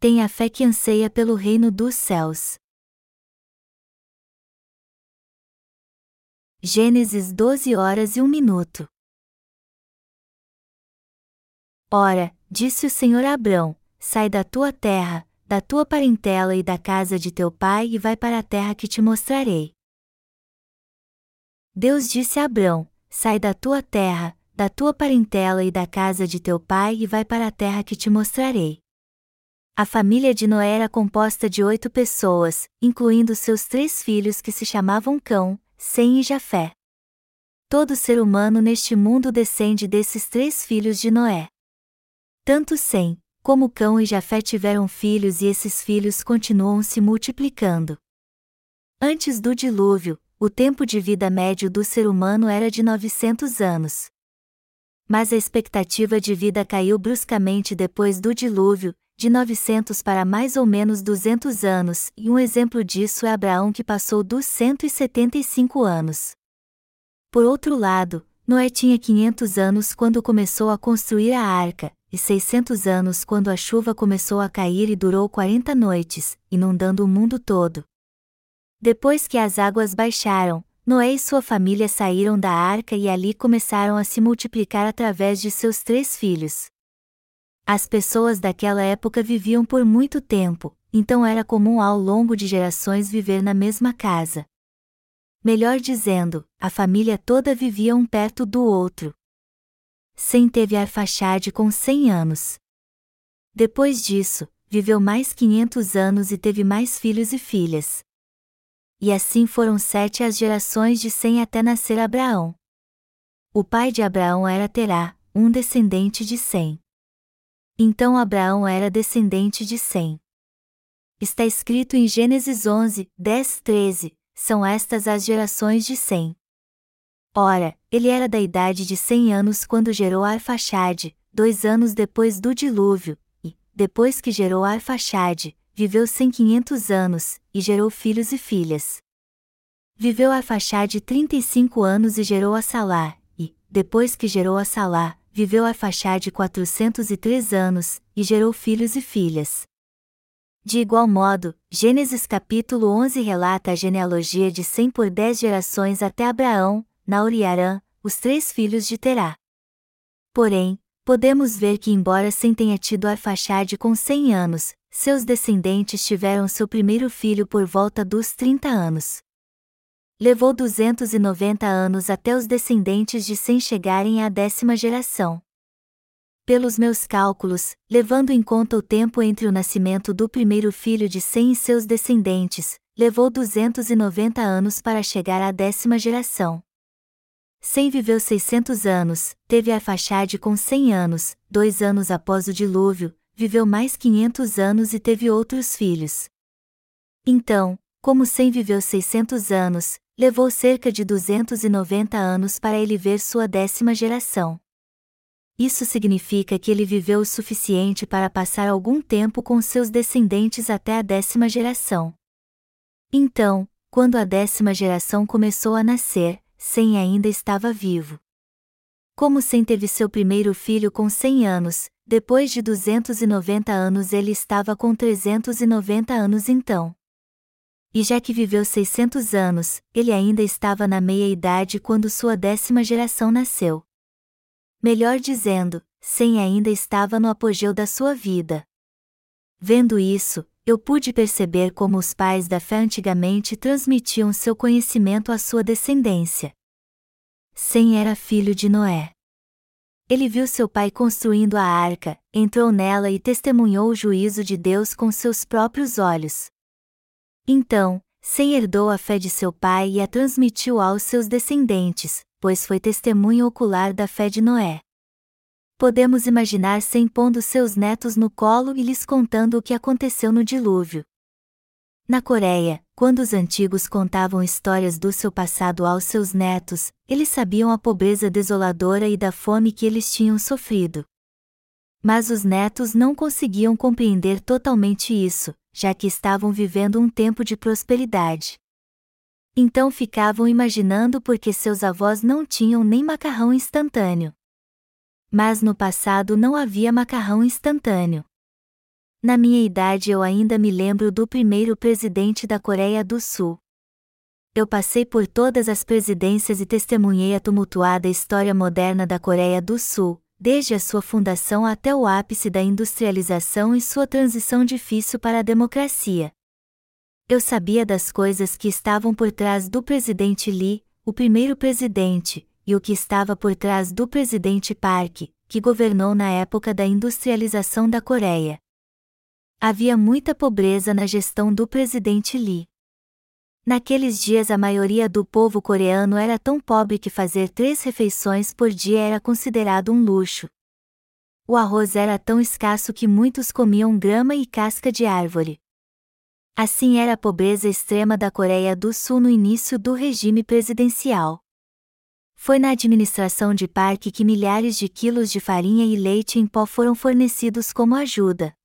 Tenha a fé que anseia pelo reino dos céus. Gênesis 12 horas e 1 minuto. Ora, disse o Senhor a Abrão: Sai da tua terra, da tua parentela e da casa de teu pai e vai para a terra que te mostrarei. Deus disse a Abrão: Sai da tua terra, da tua parentela e da casa de teu pai e vai para a terra que te mostrarei. A família de Noé era composta de oito pessoas, incluindo seus três filhos que se chamavam Cão, Sem e Jafé. Todo ser humano neste mundo descende desses três filhos de Noé. Tanto Sem, como Cão e Jafé tiveram filhos e esses filhos continuam se multiplicando. Antes do dilúvio, o tempo de vida médio do ser humano era de 900 anos. Mas a expectativa de vida caiu bruscamente depois do dilúvio, de 900 para mais ou menos 200 anos, e um exemplo disso é Abraão que passou dos 175 anos. Por outro lado, Noé tinha 500 anos quando começou a construir a arca, e 600 anos quando a chuva começou a cair e durou 40 noites, inundando o mundo todo. Depois que as águas baixaram, Noé e sua família saíram da arca e ali começaram a se multiplicar através de seus três filhos. As pessoas daquela época viviam por muito tempo, então era comum ao longo de gerações viver na mesma casa. Melhor dizendo, a família toda vivia um perto do outro. Sem teve Arfaxade com 100 anos. Depois disso, viveu mais 500 anos e teve mais filhos e filhas. E assim foram sete as gerações de Sem até nascer Abraão. O pai de Abraão era Terá, um descendente de Sem. Então Abraão era descendente de Sem. Está escrito em Gênesis 11, 10, 13: São estas as gerações de Sem. Ora, ele era da idade de cem anos quando gerou Arfaxade, dois anos depois do dilúvio, e, depois que gerou Arfaxade, viveu cem quinhentos anos, e gerou filhos e filhas. Viveu Arfaxade trinta e cinco anos e gerou a Salá, e, depois que gerou a Salá, viveu e três anos, e gerou filhos e filhas. De igual modo, Gênesis capítulo 11 relata a genealogia de cem por dez gerações até Abraão, Naor e Arã, os três filhos de Terá. Porém, podemos ver que embora Sem tenha tido Arfaxade com cem anos, seus descendentes tiveram seu primeiro filho por volta dos 30 anos. Levou 290 anos até os descendentes de Sem chegarem à décima geração. Pelos meus cálculos, levando em conta o tempo entre o nascimento do primeiro filho de Sem e seus descendentes, levou 290 anos para chegar à décima geração. Sem viveu 600 anos, teve Arfaxade com 100 anos, dois anos após o dilúvio, viveu mais 500 anos e teve outros filhos. Então, como Sem viveu 600 anos, levou cerca de 290 anos para ele ver sua décima geração. Isso significa que ele viveu o suficiente para passar algum tempo com seus descendentes até a décima geração. Então, quando a décima geração começou a nascer, sem ainda estava vivo. Como Sem teve seu primeiro filho com 100 anos, depois de 290 anos ele estava com 390 anos então. E já que viveu 600 anos, ele ainda estava na meia-idade quando sua décima geração nasceu. Melhor dizendo, Sem ainda estava no apogeu da sua vida. Vendo isso, eu pude perceber como os pais da fé antigamente transmitiam seu conhecimento à sua descendência. Sem era filho de Noé. Ele viu seu pai construindo a arca, entrou nela e testemunhou o juízo de Deus com seus próprios olhos. Então, Sem herdou a fé de seu pai e a transmitiu aos seus descendentes, pois foi testemunho ocular da fé de Noé. Podemos imaginar Sem pondo seus netos no colo e lhes contando o que aconteceu no dilúvio. Na Coreia, quando os antigos contavam histórias do seu passado aos seus netos, eles sabiam a pobreza desoladora e da fome que eles tinham sofrido. Mas os netos não conseguiam compreender totalmente isso, já que estavam vivendo um tempo de prosperidade. Então ficavam imaginando por que seus avós não tinham nem macarrão instantâneo. Mas no passado não havia macarrão instantâneo. Na minha idade eu ainda me lembro do primeiro presidente da Coreia do Sul. Eu passei por todas as presidências e testemunhei a tumultuada história moderna da Coreia do Sul, desde a sua fundação até o ápice da industrialização e sua transição difícil para a democracia. Eu sabia das coisas que estavam por trás do presidente Lee, o primeiro presidente, e o que estava por trás do presidente Park, que governou na época da industrialização da Coreia. Havia muita pobreza na gestão do presidente Lee. Naqueles dias a maioria do povo coreano era tão pobre que fazer três refeições por dia era considerado um luxo. O arroz era tão escasso que muitos comiam grama e casca de árvore. Assim era a pobreza extrema da Coreia do Sul no início do regime presidencial. Foi na administração de Park que milhares de quilos de farinha e leite em pó foram fornecidos como ajuda.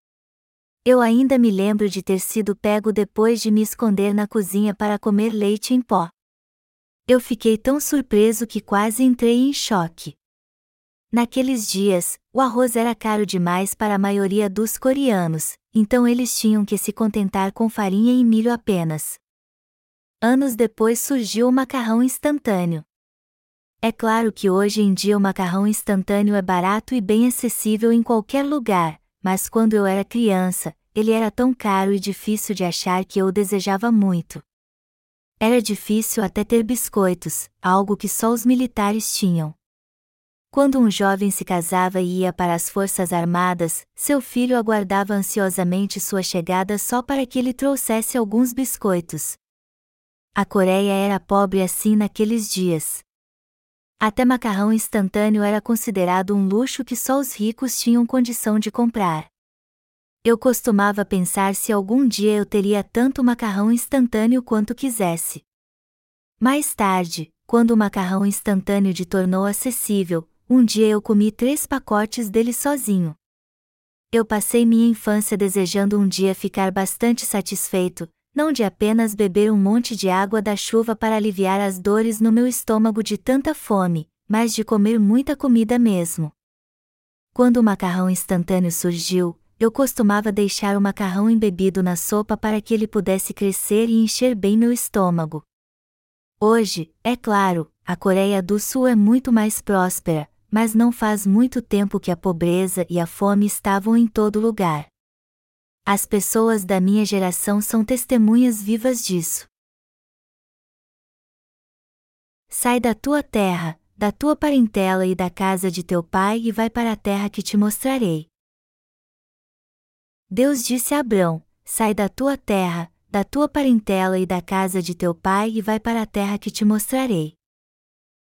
Eu ainda me lembro de ter sido pego depois de me esconder na cozinha para comer leite em pó. Eu fiquei tão surpreso que quase entrei em choque. Naqueles dias, o arroz era caro demais para a maioria dos coreanos, então eles tinham que se contentar com farinha e milho apenas. Anos depois surgiu o macarrão instantâneo. É claro que hoje em dia o macarrão instantâneo é barato e bem acessível em qualquer lugar, mas quando eu era criança, ele era tão caro e difícil de achar que eu o desejava muito. Era difícil até ter biscoitos, algo que só os militares tinham. Quando um jovem se casava e ia para as Forças Armadas, seu filho aguardava ansiosamente sua chegada só para que ele trouxesse alguns biscoitos. A Coreia era pobre assim naqueles dias. Até macarrão instantâneo era considerado um luxo que só os ricos tinham condição de comprar. Eu costumava pensar se algum dia eu teria tanto macarrão instantâneo quanto quisesse. Mais tarde, quando o macarrão instantâneo de tornou acessível, um dia eu comi três pacotes dele sozinho. Eu passei minha infância desejando um dia ficar bastante satisfeito, não de apenas beber um monte de água da chuva para aliviar as dores no meu estômago de tanta fome, mas de comer muita comida mesmo. Quando o macarrão instantâneo surgiu, eu costumava deixar o macarrão embebido na sopa para que ele pudesse crescer e encher bem meu estômago. Hoje, é claro, a Coreia do Sul é muito mais próspera, mas não faz muito tempo que a pobreza e a fome estavam em todo lugar. As pessoas da minha geração são testemunhas vivas disso. Sai da tua terra, da tua parentela e da casa de teu pai e vai para a terra que te mostrarei. Deus disse a Abrão: Sai da tua terra, da tua parentela e da casa de teu pai e vai para a terra que te mostrarei.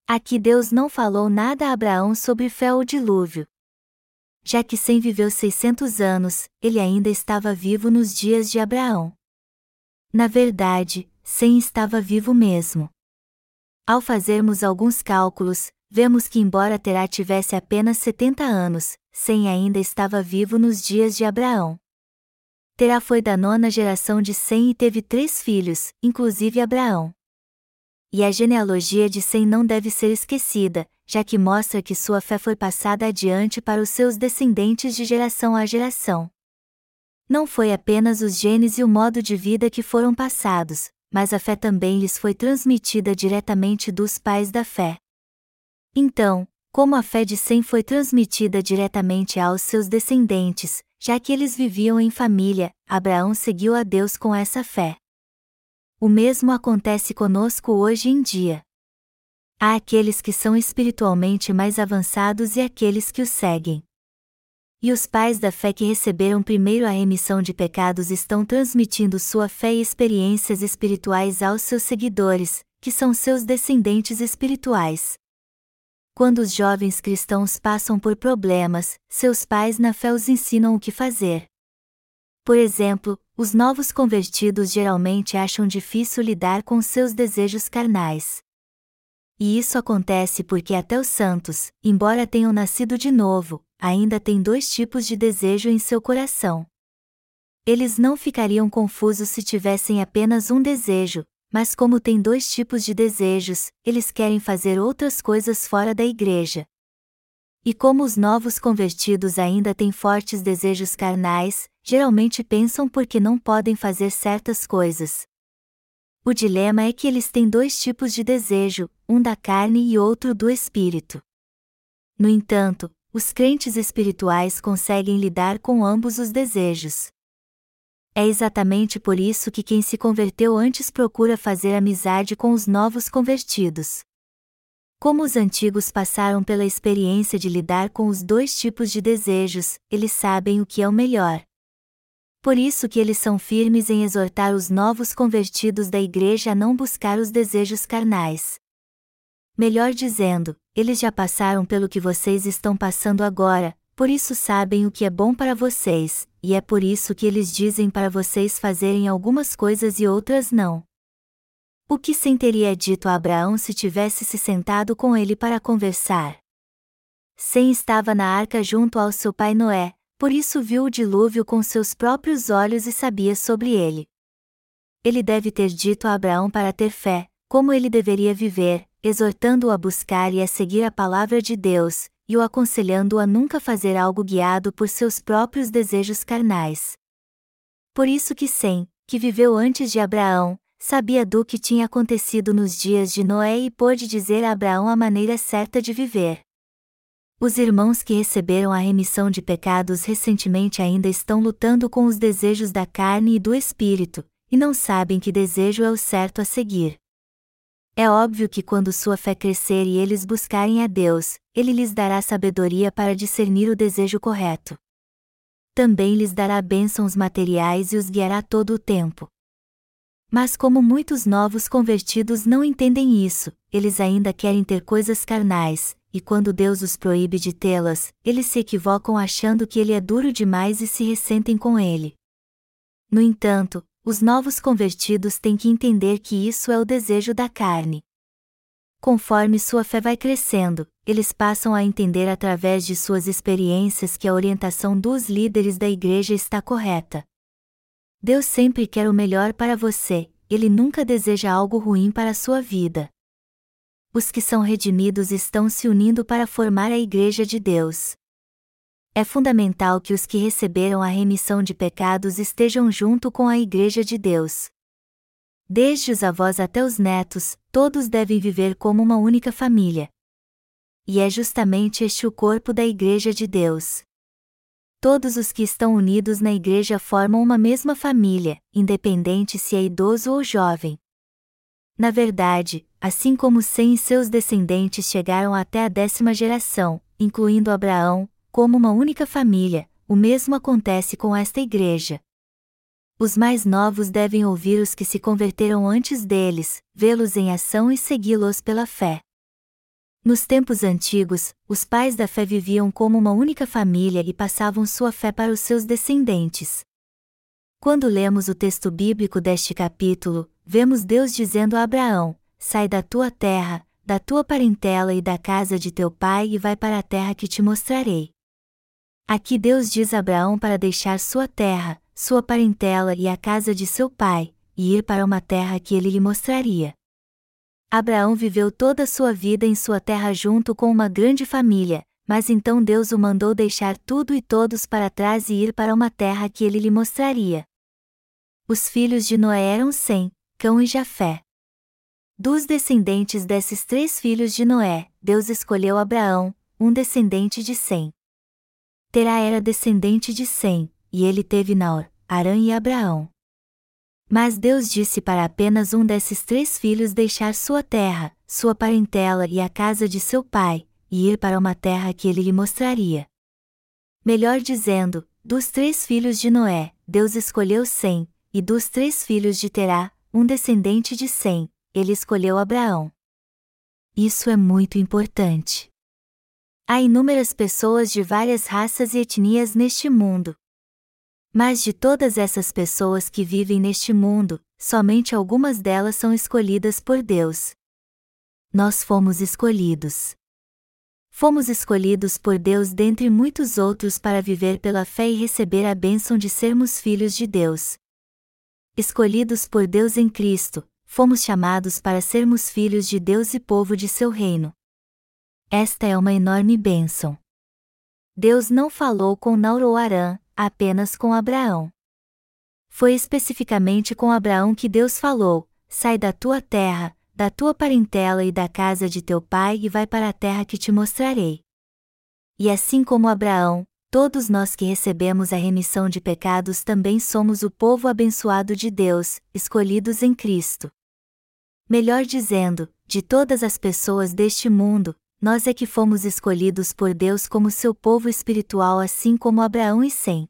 Aqui Deus não falou nada a Abraão sobre fé ou dilúvio, já que Sem viveu 600 anos, ele ainda estava vivo nos dias de Abraão. Na verdade, Sem estava vivo mesmo. Ao fazermos alguns cálculos, vemos que embora Terá tivesse apenas 70 anos, Sem ainda estava vivo nos dias de Abraão. Terá foi da nona geração de Sem e teve três filhos, inclusive Abraão. E a genealogia de Sem não deve ser esquecida, já que mostra que sua fé foi passada adiante para os seus descendentes de geração a geração. Não foi apenas os genes e o modo de vida que foram passados, mas a fé também lhes foi transmitida diretamente dos pais da fé. Então, como a fé de Sem foi transmitida diretamente aos seus descendentes, já que eles viviam em família, Abraão seguiu a Deus com essa fé. O mesmo acontece conosco hoje em dia. Há aqueles que são espiritualmente mais avançados e aqueles que os seguem. E os pais da fé que receberam primeiro a remissão de pecados estão transmitindo sua fé e experiências espirituais aos seus seguidores, que são seus descendentes espirituais. Quando os jovens cristãos passam por problemas, seus pais na fé os ensinam o que fazer. Por exemplo, os novos convertidos geralmente acham difícil lidar com seus desejos carnais. E isso acontece porque até os santos, embora tenham nascido de novo, ainda têm dois tipos de desejo em seu coração. Eles não ficariam confusos se tivessem apenas um desejo, mas como têm dois tipos de desejos, eles querem fazer outras coisas fora da igreja. E como os novos convertidos ainda têm fortes desejos carnais, geralmente pensam porque não podem fazer certas coisas. O dilema é que eles têm dois tipos de desejo, um da carne e outro do espírito. No entanto, os crentes espirituais conseguem lidar com ambos os desejos. É exatamente por isso que quem se converteu antes procura fazer amizade com os novos convertidos. Como os antigos passaram pela experiência de lidar com os dois tipos de desejos, eles sabem o que é o melhor. Por isso que eles são firmes em exortar os novos convertidos da igreja a não buscar os desejos carnais. Melhor dizendo, eles já passaram pelo que vocês estão passando agora, por isso sabem o que é bom para vocês, e é por isso que eles dizem para vocês fazerem algumas coisas e outras não. O que Sem teria dito a Abraão se tivesse se sentado com ele para conversar? Sem estava na arca junto ao seu pai Noé, por isso viu o dilúvio com seus próprios olhos e sabia sobre ele. Ele deve ter dito a Abraão para ter fé, como ele deveria viver, exortando-o a buscar e a seguir a palavra de Deus, e o aconselhando a nunca fazer algo guiado por seus próprios desejos carnais. Por isso que Sem, que viveu antes de Abraão, sabia do que tinha acontecido nos dias de Noé e pôde dizer a Abraão a maneira certa de viver. Os irmãos que receberam a remissão de pecados recentemente ainda estão lutando com os desejos da carne e do espírito, e não sabem que desejo é o certo a seguir. É óbvio que quando sua fé crescer e eles buscarem a Deus, Ele lhes dará sabedoria para discernir o desejo correto. Também lhes dará bênçãos materiais e os guiará todo o tempo. Mas como muitos novos convertidos não entendem isso, eles ainda querem ter coisas carnais, e quando Deus os proíbe de tê-las, eles se equivocam achando que ele é duro demais e se ressentem com ele. No entanto, os novos convertidos têm que entender que isso é o desejo da carne. Conforme sua fé vai crescendo, eles passam a entender através de suas experiências que a orientação dos líderes da igreja está correta. Deus sempre quer o melhor para você, ele nunca deseja algo ruim para a sua vida. Os que são redimidos estão se unindo para formar a Igreja de Deus. É fundamental que os que receberam a remissão de pecados estejam junto com a Igreja de Deus. Desde os avós até os netos, todos devem viver como uma única família. E é justamente este o corpo da Igreja de Deus. Todos os que estão unidos na igreja formam uma mesma família, independente se é idoso ou jovem. Na verdade, assim como Sem e seus descendentes chegaram até a décima geração, incluindo Abraão, como uma única família, o mesmo acontece com esta igreja. Os mais novos devem ouvir os que se converteram antes deles, vê-los em ação e segui-los pela fé. Nos tempos antigos, os pais da fé viviam como uma única família e passavam sua fé para os seus descendentes. Quando lemos o texto bíblico deste capítulo, vemos Deus dizendo a Abraão: Sai da tua terra, da tua parentela e da casa de teu pai e vai para a terra que te mostrarei. Aqui Deus diz a Abraão para deixar sua terra, sua parentela e a casa de seu pai, e ir para uma terra que ele lhe mostraria. Abraão viveu toda a sua vida em sua terra junto com uma grande família, mas então Deus o mandou deixar tudo e todos para trás e ir para uma terra que ele lhe mostraria. Os filhos de Noé eram Sem, Cão e Jafé. Dos descendentes desses três filhos de Noé, Deus escolheu Abraão, um descendente de Sem. Terá era descendente de Sem, e ele teve Naor, Arã e Abraão. Mas Deus disse para apenas um desses três filhos deixar sua terra, sua parentela e a casa de seu pai, e ir para uma terra que ele lhe mostraria. Melhor dizendo, dos três filhos de Noé, Deus escolheu Sem, e dos três filhos de Terá, um descendente de Sem, ele escolheu Abraão. Isso é muito importante. Há inúmeras pessoas de várias raças e etnias neste mundo, mas de todas essas pessoas que vivem neste mundo, somente algumas delas são escolhidas por Deus. Nós fomos escolhidos. Fomos escolhidos por Deus dentre muitos outros para viver pela fé e receber a bênção de sermos filhos de Deus. Escolhidos por Deus em Cristo, fomos chamados para sermos filhos de Deus e povo de seu reino. Esta é uma enorme bênção. Deus não falou com Nauro Arã, apenas com Abraão. Foi especificamente com Abraão que Deus falou: Sai da tua terra, da tua parentela e da casa de teu pai e vai para a terra que te mostrarei. E assim como Abraão, todos nós que recebemos a remissão de pecados também somos o povo abençoado de Deus, escolhidos em Cristo. Melhor dizendo, de todas as pessoas deste mundo, nós é que fomos escolhidos por Deus como seu povo espiritual, assim como Abraão e Sem.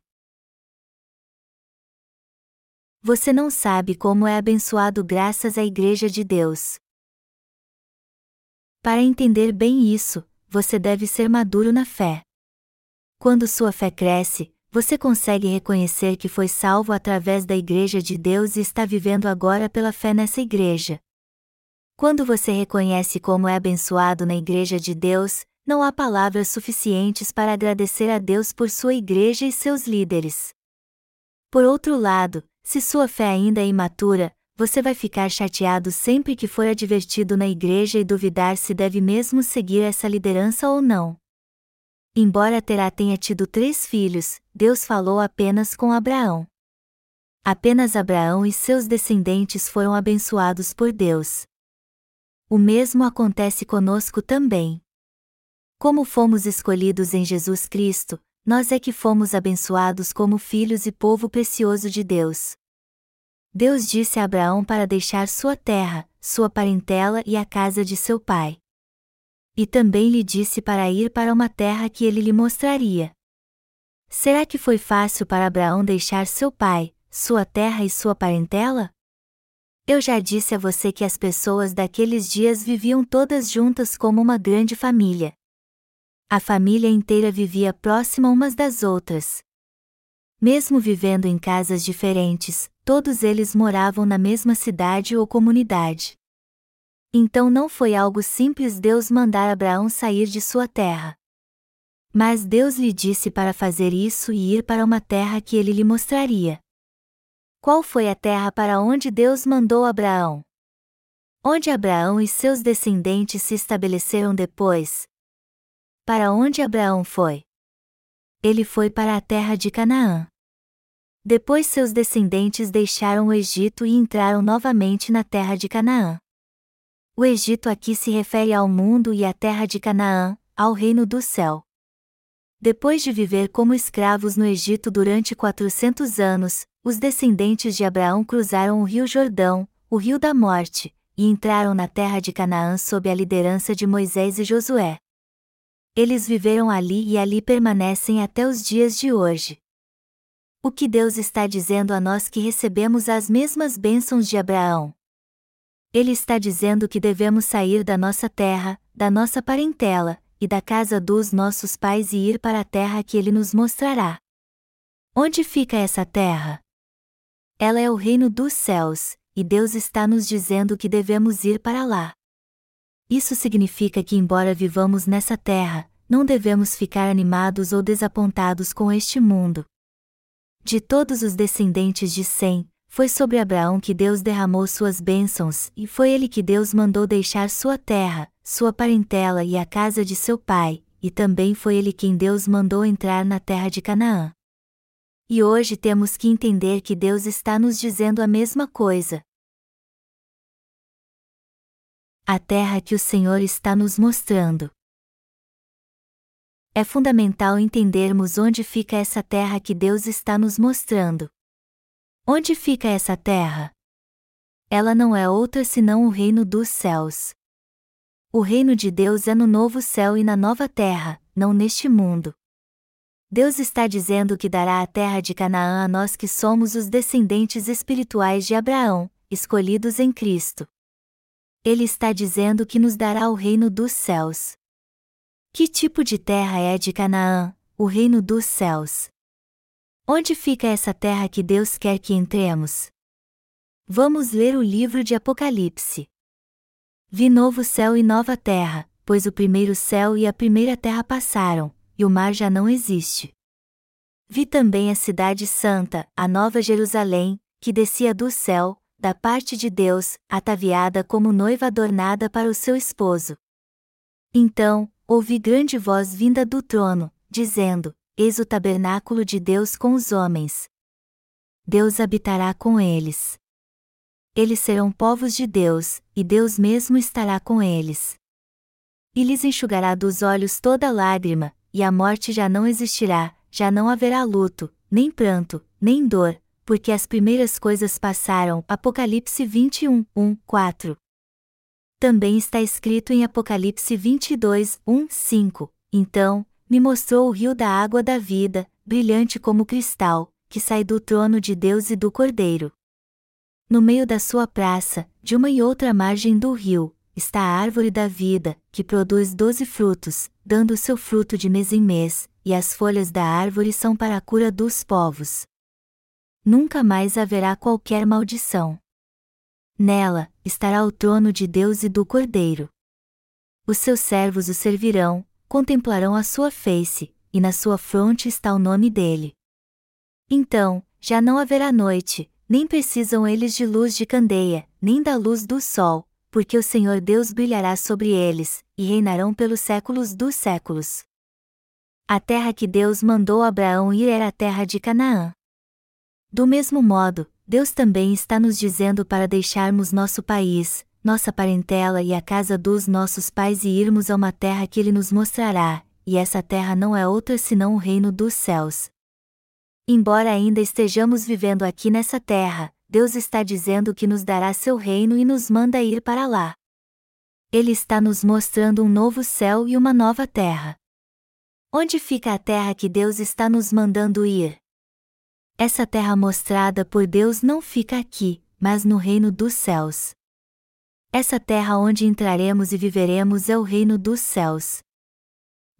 Você não sabe como é abençoado graças à Igreja de Deus. Para entender bem isso, você deve ser maduro na fé. Quando sua fé cresce, você consegue reconhecer que foi salvo através da Igreja de Deus e está vivendo agora pela fé nessa Igreja. Quando você reconhece como é abençoado na Igreja de Deus, não há palavras suficientes para agradecer a Deus por sua Igreja e seus líderes. Por outro lado, se sua fé ainda é imatura, você vai ficar chateado sempre que for advertido na igreja e duvidar se deve mesmo seguir essa liderança ou não. Embora Terá tenha tido três filhos, Deus falou apenas com Abraão. Apenas Abraão e seus descendentes foram abençoados por Deus. O mesmo acontece conosco também. Como fomos escolhidos em Jesus Cristo, nós é que fomos abençoados como filhos e povo precioso de Deus. Deus disse a Abraão para deixar sua terra, sua parentela e a casa de seu pai. E também lhe disse para ir para uma terra que ele lhe mostraria. Será que foi fácil para Abraão deixar seu pai, sua terra e sua parentela? Eu já disse a você que as pessoas daqueles dias viviam todas juntas como uma grande família. A família inteira vivia próxima umas das outras. Mesmo vivendo em casas diferentes, todos eles moravam na mesma cidade ou comunidade. Então não foi algo simples Deus mandar Abraão sair de sua terra. Mas Deus lhe disse para fazer isso e ir para uma terra que ele lhe mostraria. Qual foi a terra para onde Deus mandou Abraão? Onde Abraão e seus descendentes se estabeleceram depois? Para onde Abraão foi? Ele foi para a terra de Canaã. Depois seus descendentes deixaram o Egito e entraram novamente na terra de Canaã. O Egito aqui se refere ao mundo e à terra de Canaã, ao reino do céu. Depois de viver como escravos no Egito durante 400 anos, os descendentes de Abraão cruzaram o rio Jordão, o rio da morte, e entraram na terra de Canaã sob a liderança de Moisés e Josué. Eles viveram ali e ali permanecem até os dias de hoje. O que Deus está dizendo a nós que recebemos as mesmas bênçãos de Abraão? Ele está dizendo que devemos sair da nossa terra, da nossa parentela, e da casa dos nossos pais e ir para a terra que ele nos mostrará. Onde fica essa terra? Ela é o reino dos céus, e Deus está nos dizendo que devemos ir para lá. Isso significa que, embora vivamos nessa terra, não devemos ficar animados ou desapontados com este mundo, de todos os descendentes de Sem, foi sobre Abraão que Deus derramou suas bênçãos, e foi ele que Deus mandou deixar sua terra, sua parentela e a casa de seu pai, e também foi ele quem Deus mandou entrar na terra de Canaã. E hoje temos que entender que Deus está nos dizendo a mesma coisa. A terra que o Senhor está nos mostrando é fundamental entendermos onde fica essa terra que Deus está nos mostrando. Onde fica essa terra? Ela não é outra senão o reino dos céus. O reino de Deus é no novo céu e na nova terra, não neste mundo. Deus está dizendo que dará a terra de Canaã a nós que somos os descendentes espirituais de Abraão, escolhidos em Cristo. Ele está dizendo que nos dará o reino dos céus. Que tipo de terra é de Canaã, o reino dos céus? Onde fica essa terra que Deus quer que entremos? Vamos ler o livro de Apocalipse. Vi novo céu e nova terra, pois o primeiro céu e a primeira terra passaram, e o mar já não existe. Vi também a cidade santa, a nova Jerusalém, que descia do céu, da parte de Deus, ataviada como noiva adornada para o seu esposo. Então, ouvi grande voz vinda do trono, dizendo: eis o tabernáculo de Deus com os homens. Deus habitará com eles. Eles serão povos de Deus, e Deus mesmo estará com eles. E lhes enxugará dos olhos toda lágrima, e a morte já não existirá, já não haverá luto, nem pranto, nem dor, porque as primeiras coisas passaram. Apocalipse 21, 1, 4. Também está escrito em Apocalipse 22, 1, 5. Então, me mostrou o rio da água da vida, brilhante como cristal, que sai do trono de Deus e do Cordeiro. No meio da sua praça, de uma e outra margem do rio, está a árvore da vida, que produz doze frutos, dando seu fruto de mês em mês, e as folhas da árvore são para a cura dos povos. Nunca mais haverá qualquer maldição. Nela, estará o trono de Deus e do Cordeiro. Os seus servos o servirão, contemplarão a sua face, e na sua fronte está o nome dele. Então, já não haverá noite, nem precisam eles de luz de candeia, nem da luz do sol, porque o Senhor Deus brilhará sobre eles, e reinarão pelos séculos dos séculos. A terra que Deus mandou Abraão ir era a terra de Canaã. Do mesmo modo, Deus também está nos dizendo para deixarmos nosso país, nossa parentela e a casa dos nossos pais e irmos a uma terra que Ele nos mostrará, e essa terra não é outra senão o reino dos céus. Embora ainda estejamos vivendo aqui nessa terra, Deus está dizendo que nos dará seu reino e nos manda ir para lá. Ele está nos mostrando um novo céu e uma nova terra. Onde fica a terra que Deus está nos mandando ir? Essa terra mostrada por Deus não fica aqui, mas no reino dos céus. Essa terra onde entraremos e viveremos é o reino dos céus.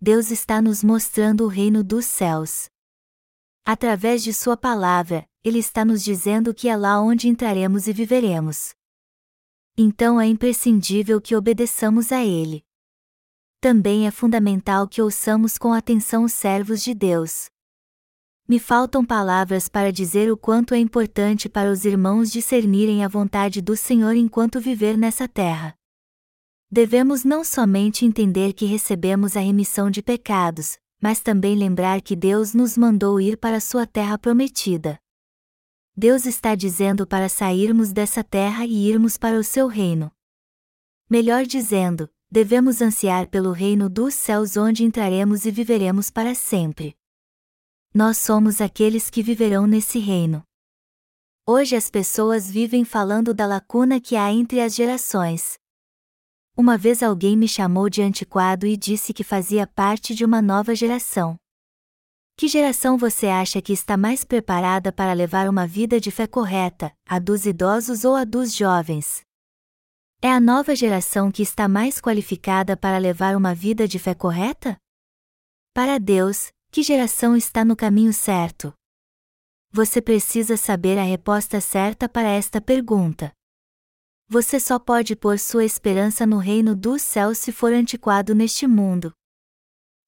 Deus está nos mostrando o reino dos céus. Através de Sua palavra, Ele está nos dizendo que é lá onde entraremos e viveremos. Então é imprescindível que obedeçamos a Ele. Também é fundamental que ouçamos com atenção os servos de Deus. Me faltam palavras para dizer o quanto é importante para os irmãos discernirem a vontade do Senhor enquanto viver nessa terra. Devemos não somente entender que recebemos a remissão de pecados, mas também lembrar que Deus nos mandou ir para sua terra prometida. Deus está dizendo para sairmos dessa terra e irmos para o seu reino. Melhor dizendo, devemos ansiar pelo reino dos céus onde entraremos e viveremos para sempre nós somos aqueles que viverão nesse reino. Hoje as pessoas vivem falando da lacuna que há entre as gerações. Uma vez alguém me chamou de antiquado e disse que fazia parte de uma nova geração. Que geração você acha que está mais preparada para levar uma vida de fé correta, a dos idosos ou a dos jovens? É a nova geração que está mais qualificada para levar uma vida de fé correta? Para Deus, que geração está no caminho certo? Você precisa saber a resposta certa para esta pergunta. Você só pode pôr sua esperança no reino dos céus se for antiquado neste mundo.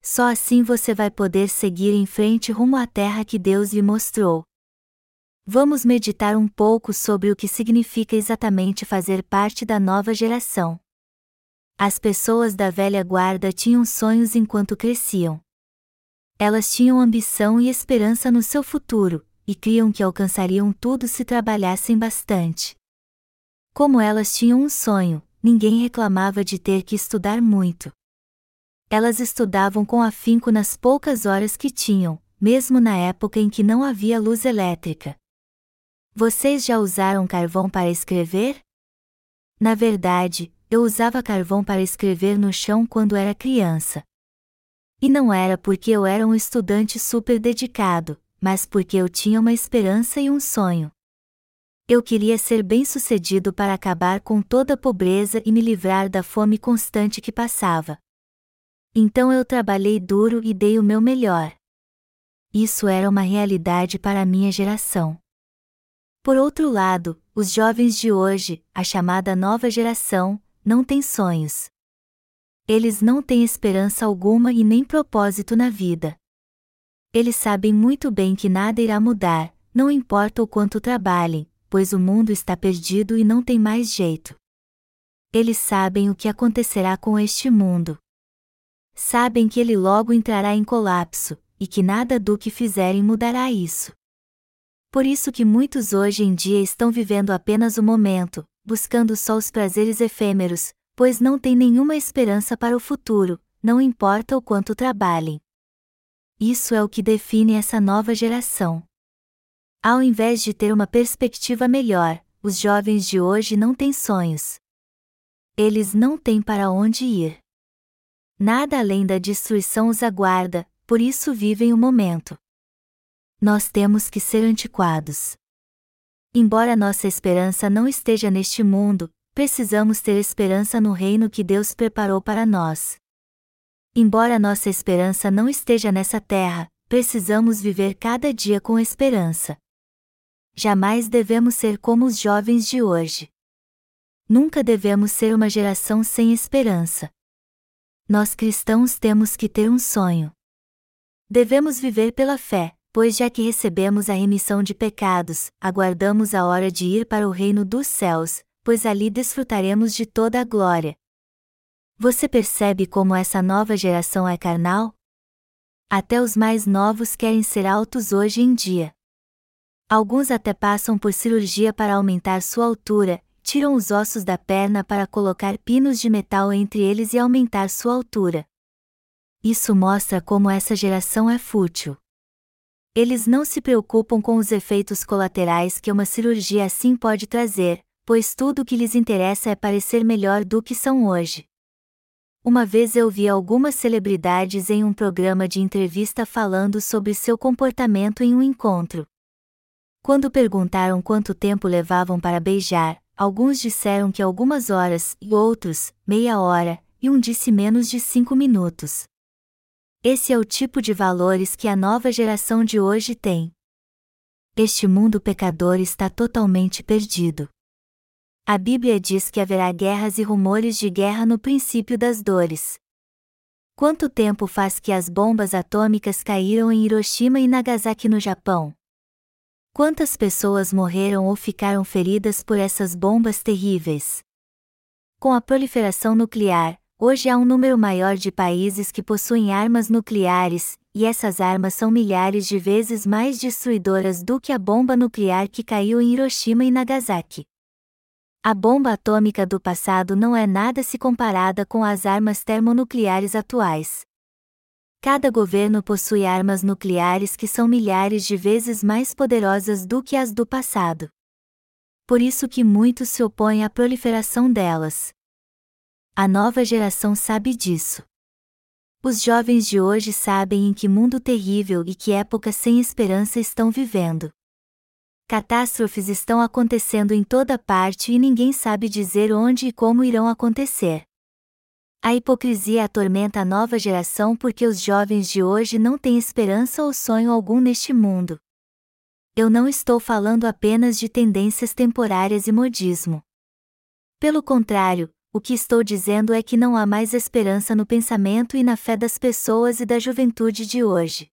Só assim você vai poder seguir em frente rumo à terra que Deus lhe mostrou. Vamos meditar um pouco sobre o que significa exatamente fazer parte da nova geração. As pessoas da velha guarda tinham sonhos enquanto cresciam. Elas tinham ambição e esperança no seu futuro, e criam que alcançariam tudo se trabalhassem bastante. Como elas tinham um sonho, ninguém reclamava de ter que estudar muito. Elas estudavam com afinco nas poucas horas que tinham, mesmo na época em que não havia luz elétrica. Vocês já usaram carvão para escrever? Na verdade, eu usava carvão para escrever no chão quando era criança. E não era porque eu era um estudante super dedicado, mas porque eu tinha uma esperança e um sonho. Eu queria ser bem-sucedido para acabar com toda a pobreza e me livrar da fome constante que passava. Então eu trabalhei duro e dei o meu melhor. Isso era uma realidade para a minha geração. Por outro lado, os jovens de hoje, a chamada nova geração, não têm sonhos eles não têm esperança alguma e nem propósito na vida. Eles sabem muito bem que nada irá mudar, não importa o quanto trabalhem, pois o mundo está perdido e não tem mais jeito. Eles sabem o que acontecerá com este mundo. Sabem que ele logo entrará em colapso, e que nada do que fizerem mudará isso. Por isso que muitos hoje em dia estão vivendo apenas o momento, buscando só os prazeres efêmeros, pois não têm nenhuma esperança para o futuro, não importa o quanto trabalhem. Isso é o que define essa nova geração. Ao invés de ter uma perspectiva melhor, os jovens de hoje não têm sonhos. Eles não têm para onde ir. Nada além da destruição os aguarda, por isso vivem o momento. Nós temos que ser antiquados. Embora nossa esperança não esteja neste mundo, precisamos ter esperança no reino que Deus preparou para nós. Embora nossa esperança não esteja nessa terra, precisamos viver cada dia com esperança. Jamais devemos ser como os jovens de hoje. Nunca devemos ser uma geração sem esperança. Nós cristãos temos que ter um sonho. Devemos viver pela fé, pois já que recebemos a remissão de pecados, aguardamos a hora de ir para o reino dos céus, pois ali desfrutaremos de toda a glória. Você percebe como essa nova geração é carnal? Até os mais novos querem ser altos hoje em dia. Alguns até passam por cirurgia para aumentar sua altura, tiram os ossos da perna para colocar pinos de metal entre eles e aumentar sua altura. Isso mostra como essa geração é fútil. Eles não se preocupam com os efeitos colaterais que uma cirurgia assim pode trazer, pois tudo o que lhes interessa é parecer melhor do que são hoje. Uma vez eu vi algumas celebridades em um programa de entrevista falando sobre seu comportamento em um encontro. Quando perguntaram quanto tempo levavam para beijar, alguns disseram que algumas horas, e outros, meia hora, e um disse menos de cinco minutos. Esse é o tipo de valores que a nova geração de hoje tem. Este mundo pecador está totalmente perdido. A Bíblia diz que haverá guerras e rumores de guerra no princípio das dores. Quanto tempo faz que as bombas atômicas caíram em Hiroshima e Nagasaki no Japão? Quantas pessoas morreram ou ficaram feridas por essas bombas terríveis? Com a proliferação nuclear, hoje há um número maior de países que possuem armas nucleares, e essas armas são milhares de vezes mais destruidoras do que a bomba nuclear que caiu em Hiroshima e Nagasaki. A bomba atômica do passado não é nada se comparada com as armas termonucleares atuais. Cada governo possui armas nucleares que são milhares de vezes mais poderosas do que as do passado. Por isso que muitos se opõem à proliferação delas. A nova geração sabe disso. Os jovens de hoje sabem em que mundo terrível e que época sem esperança estão vivendo. Catástrofes estão acontecendo em toda parte e ninguém sabe dizer onde e como irão acontecer. A hipocrisia atormenta a nova geração porque os jovens de hoje não têm esperança ou sonho algum neste mundo. Eu não estou falando apenas de tendências temporárias e modismo. Pelo contrário, o que estou dizendo é que não há mais esperança no pensamento e na fé das pessoas e da juventude de hoje.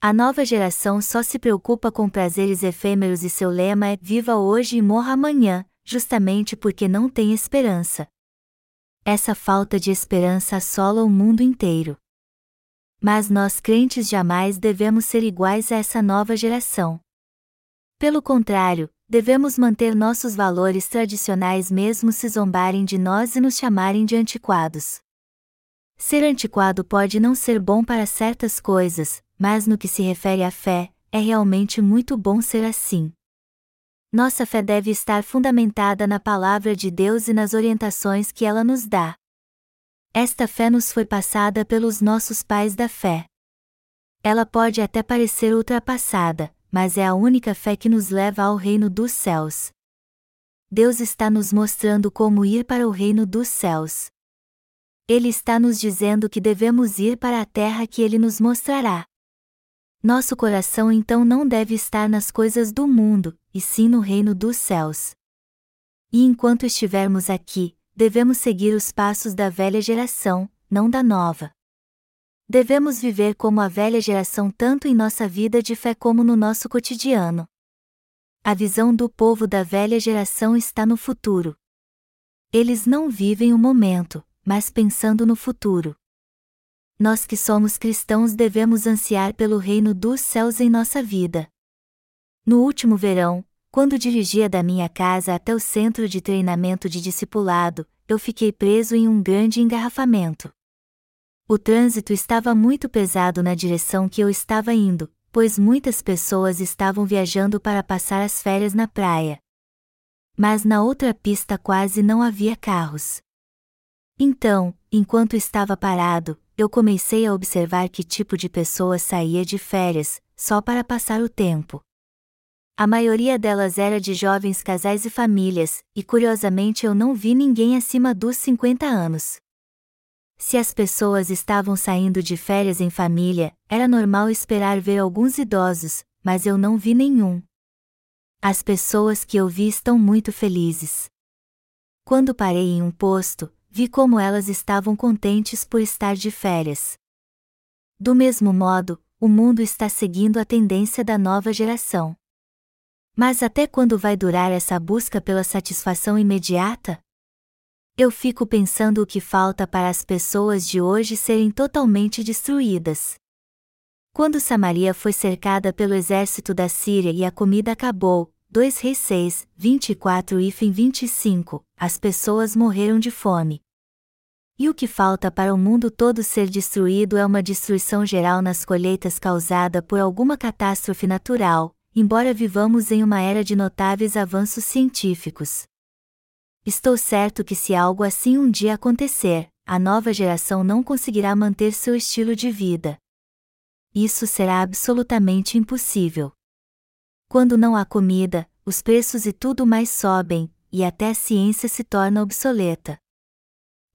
A nova geração só se preocupa com prazeres efêmeros e seu lema é Viva hoje e morra amanhã, justamente porque não tem esperança essa falta de esperança assola o mundo inteiro. Mas nós crentes jamais devemos ser iguais a essa nova geração. Pelo contrário, devemos manter nossos valores tradicionais mesmo se zombarem de nós e nos chamarem de antiquados. Ser antiquado pode não ser bom para certas coisas, mas no que se refere à fé, é realmente muito bom ser assim. Nossa fé deve estar fundamentada na palavra de Deus e nas orientações que ela nos dá. Esta fé nos foi passada pelos nossos pais da fé. Ela pode até parecer ultrapassada, mas é a única fé que nos leva ao reino dos céus. Deus está nos mostrando como ir para o reino dos céus. Ele está nos dizendo que devemos ir para a terra que ele nos mostrará. Nosso coração então não deve estar nas coisas do mundo, e sim no reino dos céus. E enquanto estivermos aqui, devemos seguir os passos da velha geração, não da nova. Devemos viver como a velha geração tanto em nossa vida de fé como no nosso cotidiano. A visão do povo da velha geração está no futuro. Eles não vivem o momento, mas pensando no futuro. Nós que somos cristãos devemos ansiar pelo reino dos céus em nossa vida. No último verão, quando dirigia da minha casa até o centro de treinamento de discipulado, eu fiquei preso em um grande engarrafamento. O trânsito estava muito pesado na direção que eu estava indo, pois muitas pessoas estavam viajando para passar as férias na praia. Mas na outra pista quase não havia carros. Então, enquanto estava parado, eu comecei a observar que tipo de pessoa saía de férias, só para passar o tempo. A maioria delas era de jovens casais e famílias, e curiosamente eu não vi ninguém acima dos 50 anos. Se as pessoas estavam saindo de férias em família, era normal esperar ver alguns idosos, mas eu não vi nenhum. As pessoas que eu vi estão muito felizes. Quando parei em um posto, vi como elas estavam contentes por estar de férias. Do mesmo modo, o mundo está seguindo a tendência da nova geração. Mas até quando vai durar essa busca pela satisfação imediata? Eu fico pensando o que falta para as pessoas de hoje serem totalmente destruídas. Quando Samaria foi cercada pelo exército da Síria e a comida acabou, 2 Reis 6, 24 e 25, as pessoas morreram de fome. E o que falta para o mundo todo ser destruído é uma destruição geral nas colheitas causada por alguma catástrofe natural, embora vivamos em uma era de notáveis avanços científicos. Estou certo que se algo assim um dia acontecer, a nova geração não conseguirá manter seu estilo de vida. Isso será absolutamente impossível. Quando não há comida, os preços e tudo mais sobem, e até a ciência se torna obsoleta.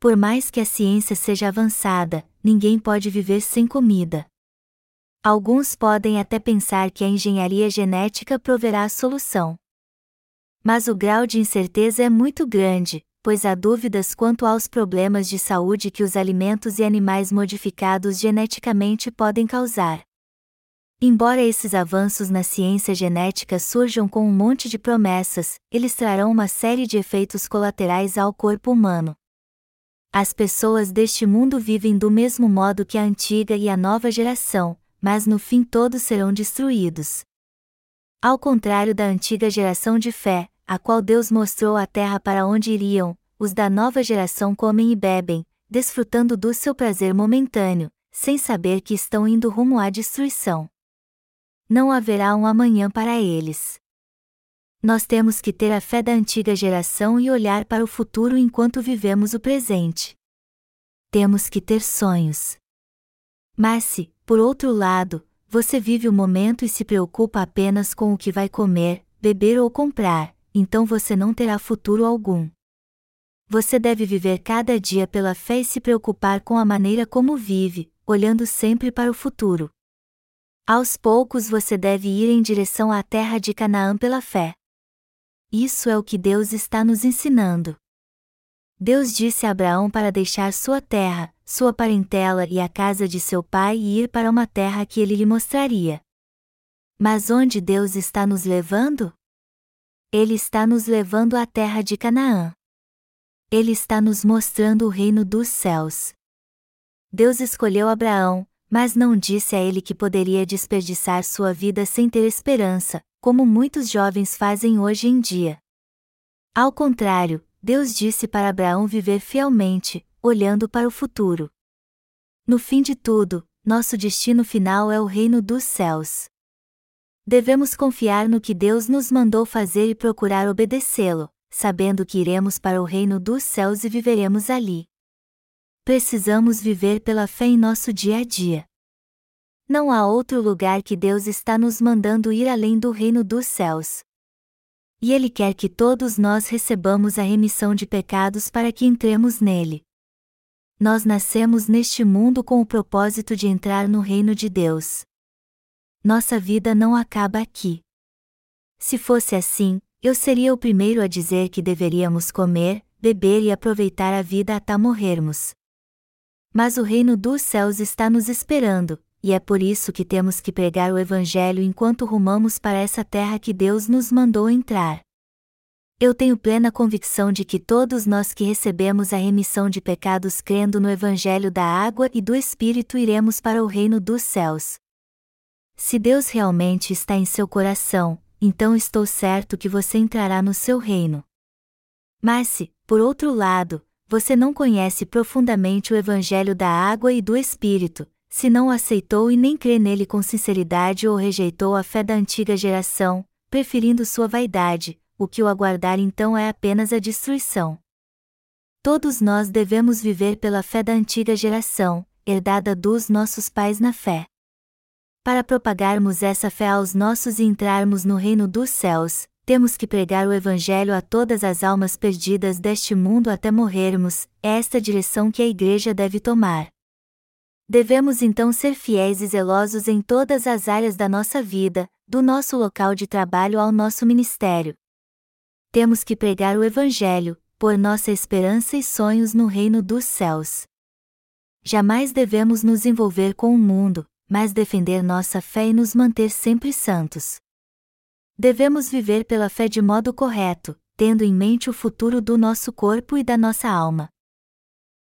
Por mais que a ciência seja avançada, ninguém pode viver sem comida. Alguns podem até pensar que a engenharia genética proverá a solução. Mas o grau de incerteza é muito grande, pois há dúvidas quanto aos problemas de saúde que os alimentos e animais modificados geneticamente podem causar. Embora esses avanços na ciência genética surjam com um monte de promessas, eles trarão uma série de efeitos colaterais ao corpo humano. As pessoas deste mundo vivem do mesmo modo que a antiga e a nova geração, mas no fim todos serão destruídos. Ao contrário da antiga geração de fé, a qual Deus mostrou a terra para onde iriam, os da nova geração comem e bebem, desfrutando do seu prazer momentâneo, sem saber que estão indo rumo à destruição. Não haverá um amanhã para eles nós temos que ter a fé da antiga geração e olhar para o futuro enquanto vivemos o presente. Temos que ter sonhos. Mas se, por outro lado, você vive o momento e se preocupa apenas com o que vai comer, beber ou comprar, então você não terá futuro algum. Você deve viver cada dia pela fé e se preocupar com a maneira como vive, olhando sempre para o futuro. Aos poucos você deve ir em direção à terra de Canaã pela fé. Isso é o que Deus está nos ensinando. Deus disse a Abraão para deixar sua terra, sua parentela e a casa de seu pai e ir para uma terra que ele lhe mostraria. Mas onde Deus está nos levando? Ele está nos levando à terra de Canaã. Ele está nos mostrando o reino dos céus. Deus escolheu Abraão, mas não disse a ele que poderia desperdiçar sua vida sem ter esperança, como muitos jovens fazem hoje em dia. Ao contrário, Deus disse para Abraão viver fielmente, olhando para o futuro. No fim de tudo, nosso destino final é o reino dos céus. Devemos confiar no que Deus nos mandou fazer e procurar obedecê-lo, sabendo que iremos para o reino dos céus e viveremos ali. Precisamos viver pela fé em nosso dia a dia. Não há outro lugar que Deus está nos mandando ir além do reino dos céus. E Ele quer que todos nós recebamos a remissão de pecados para que entremos nele. Nós nascemos neste mundo com o propósito de entrar no reino de Deus. Nossa vida não acaba aqui. Se fosse assim, eu seria o primeiro a dizer que deveríamos comer, beber e aproveitar a vida até morrermos. Mas o reino dos céus está nos esperando, e é por isso que temos que pregar o Evangelho enquanto rumamos para essa terra que Deus nos mandou entrar. Eu tenho plena convicção de que todos nós que recebemos a remissão de pecados crendo no Evangelho da água e do Espírito iremos para o reino dos céus. Se Deus realmente está em seu coração, então estou certo que você entrará no seu reino. Mas se, por outro lado, você não conhece profundamente o Evangelho da água e do Espírito, se não o aceitou e nem crê nele com sinceridade ou rejeitou a fé da antiga geração, preferindo sua vaidade, o que o aguardar então é apenas a destruição. Todos nós devemos viver pela fé da antiga geração, herdada dos nossos pais na fé. Para propagarmos essa fé aos nossos e entrarmos no reino dos céus, temos que pregar o Evangelho a todas as almas perdidas deste mundo até morrermos, é esta direção que a Igreja deve tomar. Devemos então ser fiéis e zelosos em todas as áreas da nossa vida, do nosso local de trabalho ao nosso ministério, temos que pregar o Evangelho, por nossa esperança e sonhos no reino dos céus. Jamais devemos nos envolver com o mundo, mas defender nossa fé e nos manter sempre santos. Devemos viver pela fé de modo correto, tendo em mente o futuro do nosso corpo e da nossa alma.